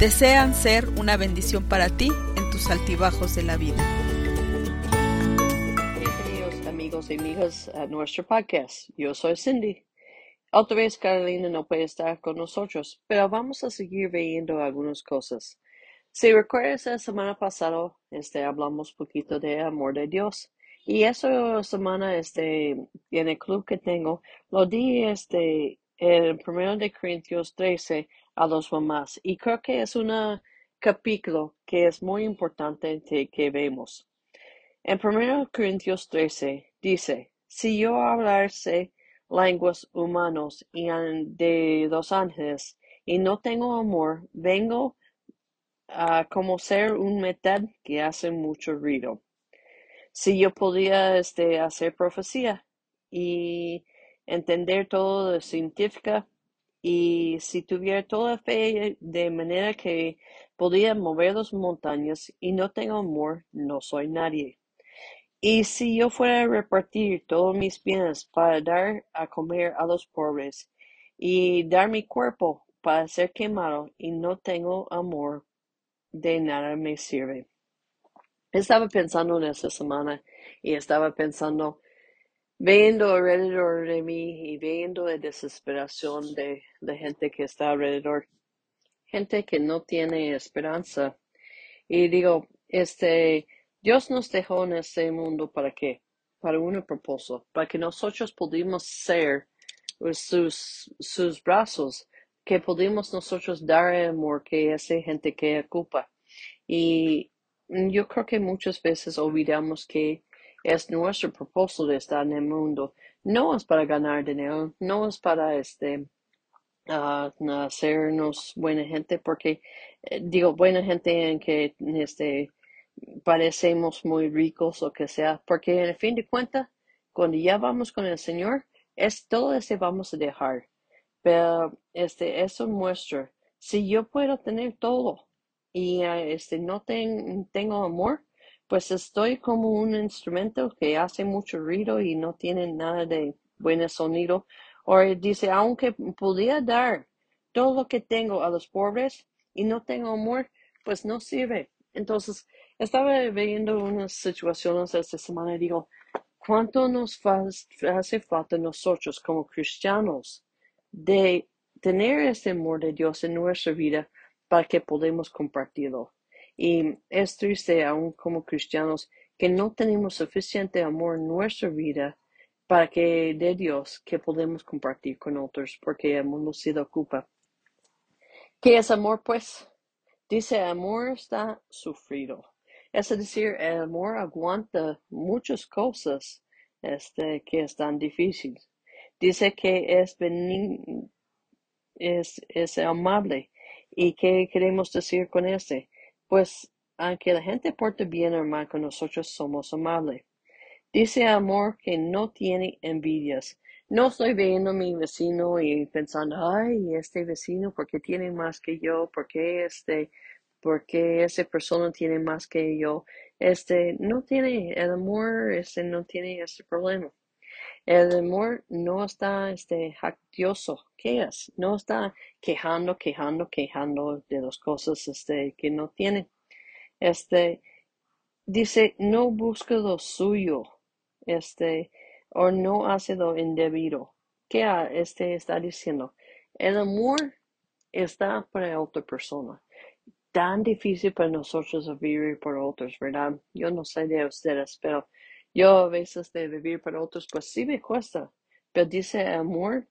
desean ser una bendición para ti en tus altibajos de la vida. Bienvenidos amigos y amigas a nuestro podcast. Yo soy Cindy. Otra vez Carolina no puede estar con nosotros, pero vamos a seguir viendo algunas cosas. Si recuerdas la semana pasada, este, hablamos poquito de amor de Dios. Y esa semana, este, en el club que tengo, lo di, este, en 1 de Corintios 13, a los mamás. Y creo que es un capítulo que es muy importante que vemos. En 1 Corintios 13 dice, si yo hablase lenguas humanos y de los ángeles y no tengo amor, vengo a como ser un metal que hace mucho ruido. Si yo podía este, hacer profecía y entender todo de científica y si tuviera toda fe de manera que podía mover las montañas y no tengo amor, no soy nadie. Y si yo fuera a repartir todos mis bienes para dar a comer a los pobres y dar mi cuerpo para ser quemado y no tengo amor, de nada me sirve. Estaba pensando en esta semana y estaba pensando viendo alrededor de mí y viendo la desesperación de la gente que está alrededor, gente que no tiene esperanza. Y digo, este, Dios nos dejó en este mundo para qué? Para un propósito, para que nosotros pudimos ser sus, sus brazos, que pudimos nosotros dar amor que esa gente que ocupa. Y yo creo que muchas veces olvidamos que es nuestro propósito de estar en el mundo. No es para ganar dinero, no es para este uh, hacernos buena gente, porque eh, digo buena gente en que este parecemos muy ricos o que sea, porque en fin de cuentas, cuando ya vamos con el Señor, es todo ese vamos a dejar. Pero este eso muestra si yo puedo tener todo y uh, este no tengo amor, pues estoy como un instrumento que hace mucho ruido y no tiene nada de buen sonido. O dice, aunque podía dar todo lo que tengo a los pobres y no tengo amor, pues no sirve. Entonces, estaba viendo unas situaciones esta semana y digo, ¿cuánto nos hace falta nosotros como cristianos de tener este amor de Dios en nuestra vida para que podamos compartirlo? Y es triste aún como cristianos que no tenemos suficiente amor en nuestra vida para que de Dios que podemos compartir con otros porque el mundo se ocupa. ¿Qué es amor? Pues dice amor está sufrido. Es decir, el amor aguanta muchas cosas este, que están difíciles. Dice que es, es, es amable. ¿Y qué queremos decir con este? Pues aunque la gente porte bien hermano, con nosotros somos amables. Dice amor que no tiene envidias. No estoy viendo a mi vecino y pensando, ay, este vecino, porque tiene más que yo? porque este, porque esa persona tiene más que yo? Este, no tiene, el amor, este, no tiene ese problema. El amor no está, este, jactioso. ¿Qué es? No está quejando, quejando, quejando de las cosas, este, que no tiene. Este, dice, no busca lo suyo, este, o no hace lo indebido. ¿Qué este está diciendo? El amor está para otra persona. Tan difícil para nosotros vivir por otros, ¿verdad? Yo no sé de ustedes, pero yo a veces de vivir para otros, pues sí me cuesta. Pero dice amor,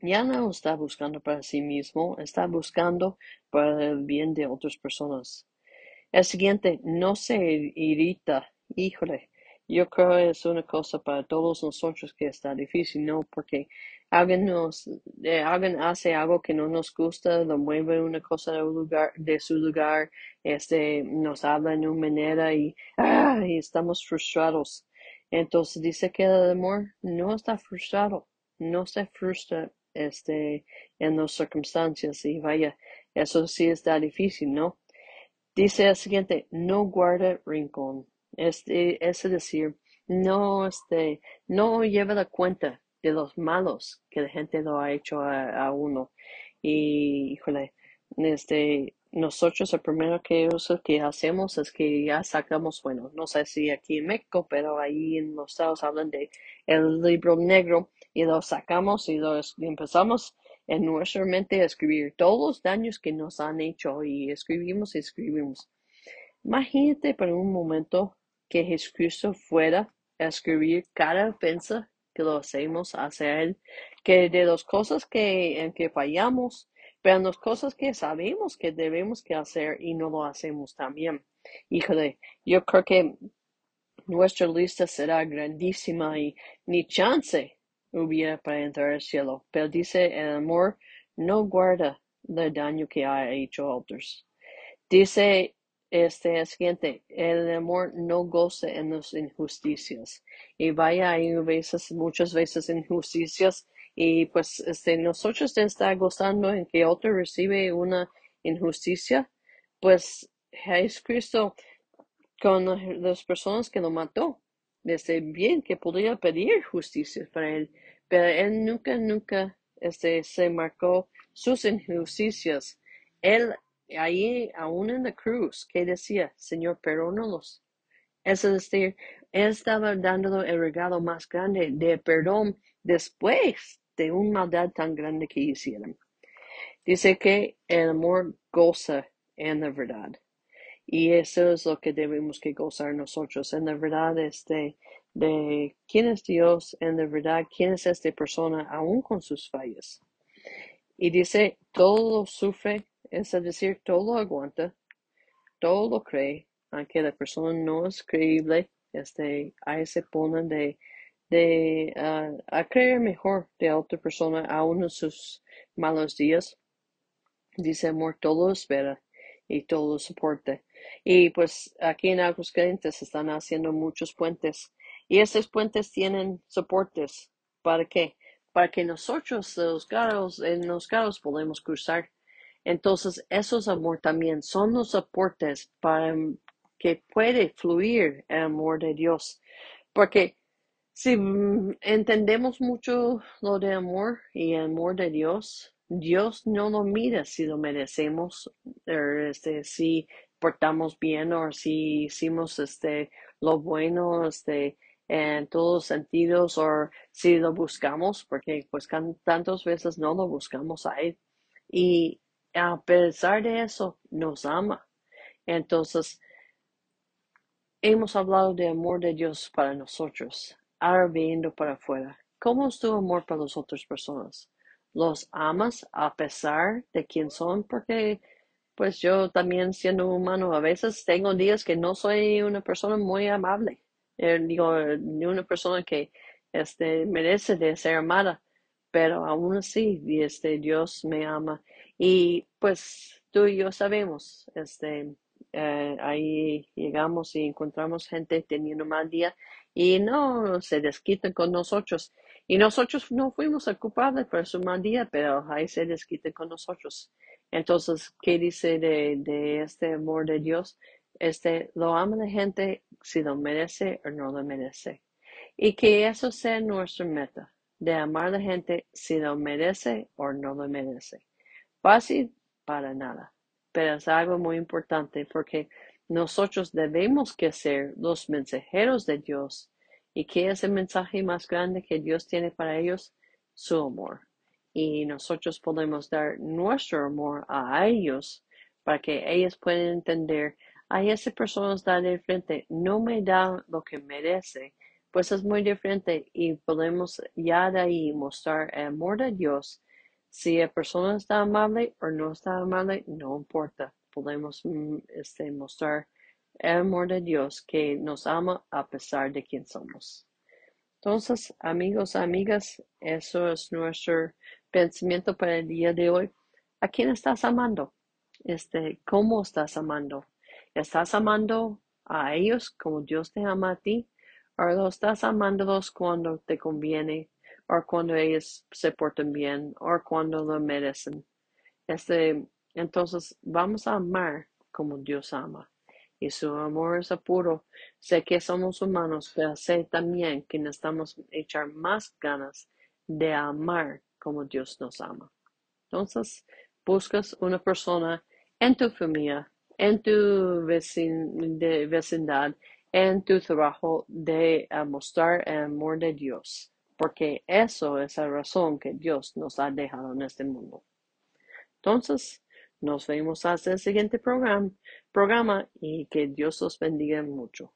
ya no está buscando para sí mismo, está buscando para el bien de otras personas. El siguiente, no se irrita. Híjole, yo creo que es una cosa para todos nosotros que está difícil, ¿no? Porque alguien nos, eh, alguien hace algo que no nos gusta, lo mueve una cosa de, lugar, de su lugar, este, nos habla en una manera y, ah, y estamos frustrados. Entonces dice que el amor no está frustrado, no se frustra, este, en las circunstancias y vaya, eso sí está difícil, ¿no? Dice el siguiente, no guarda rincón. Este, es decir, no, este, no lleva la cuenta de los malos que la gente lo ha hecho a, uno. Y, híjole, este, nosotros el primero que, que hacemos es que ya sacamos, bueno, no sé si aquí en México, pero ahí en los Estados hablan de el libro negro y lo sacamos y lo empezamos en nuestra mente a escribir todos los daños que nos han hecho y escribimos y escribimos. Imagínate por un momento que Jesucristo fuera a escribir cada ofensa que lo hacemos hacia Él, que de las cosas que, en que fallamos, pero las cosas que sabemos que debemos que hacer y no lo hacemos también. Híjole, yo creo que nuestra lista será grandísima y ni chance hubiera para entrar al cielo. Pero dice el amor no guarda el daño que ha hecho a otros. Dice este es siguiente, el amor no goza en las injusticias. Y vaya, hay veces, muchas veces injusticias y pues este, nosotros está gozando en que otro recibe una injusticia, pues Jesucristo con las personas que lo mató, desde bien que podría pedir justicia para él, pero él nunca, nunca este, se marcó sus injusticias. Él ahí aún en la cruz, que decía, Señor, perdónalos. Es decir, Él estaba dando el regalo más grande de perdón después de una maldad tan grande que hicieron. Dice que el amor goza en la verdad. Y eso es lo que debemos que gozar nosotros, en la verdad este, de quién es Dios, en la verdad quién es esta persona, aún con sus fallas. Y dice, todo sufre, es decir, todo lo aguanta, todo lo cree, aunque la persona no es creíble, este, ahí se pone de, de ah, a creer mejor de otra persona aún en sus malos días. Dice amor, todo espera y todo soporta. Y pues aquí en Aguascalientes están haciendo muchos puentes y esos puentes tienen soportes. ¿Para qué? Para que nosotros los carros, en los carros podemos cruzar entonces, esos amor también son los aportes para que puede fluir el amor de Dios. Porque si entendemos mucho lo de amor y el amor de Dios, Dios no lo mira si lo merecemos, er, este, si portamos bien o si hicimos este, lo bueno este, en todos los sentidos o si lo buscamos, porque pues tantas veces no lo buscamos a Él. Y a pesar de eso, nos ama. Entonces, hemos hablado de amor de Dios para nosotros. Ahora viendo para afuera, ¿cómo es tu amor para las otras personas? ¿Los amas a pesar de quién son? Porque, pues yo también siendo humano, a veces tengo días que no soy una persona muy amable. Eh, digo, ni una persona que este, merece de ser amada, pero aún así, este, Dios me ama y pues tú y yo sabemos, este, eh, ahí llegamos y encontramos gente teniendo mal día y no se desquitan con nosotros. Y nosotros no fuimos culpables por su mal día, pero ahí se desquitan con nosotros. Entonces, ¿qué dice de, de este amor de Dios? Este, lo ama la gente si lo merece o no lo merece. Y que eso sea nuestra meta, de amar a la gente si lo merece o no lo merece. Fácil para nada, pero es algo muy importante porque nosotros debemos que ser los mensajeros de Dios. ¿Y qué es el mensaje más grande que Dios tiene para ellos? Su amor. Y nosotros podemos dar nuestro amor a ellos para que ellos puedan entender, a esa persona está de frente, no me da lo que merece, pues es muy diferente y podemos ya de ahí mostrar el amor de Dios si la persona está amable o no está amable, no importa. Podemos mm, este, mostrar el amor de Dios que nos ama a pesar de quien somos. Entonces, amigos, amigas, eso es nuestro pensamiento para el día de hoy. ¿A quién estás amando? Este, ¿cómo estás amando? ¿Estás amando a ellos como Dios te ama a ti? ¿O lo estás amándolos cuando te conviene? ¿O cuando ellos se portan bien? ¿O cuando lo merecen? Este, entonces, vamos a amar como Dios ama y su amor es apuro. Sé que somos humanos, pero sé también que necesitamos echar más ganas de amar como Dios nos ama. Entonces, buscas una persona en tu familia, en tu vecindad, en tu trabajo de mostrar el amor de Dios, porque eso es la razón que Dios nos ha dejado en este mundo. Entonces, nos vemos hasta el siguiente programa, programa y que Dios los bendiga mucho.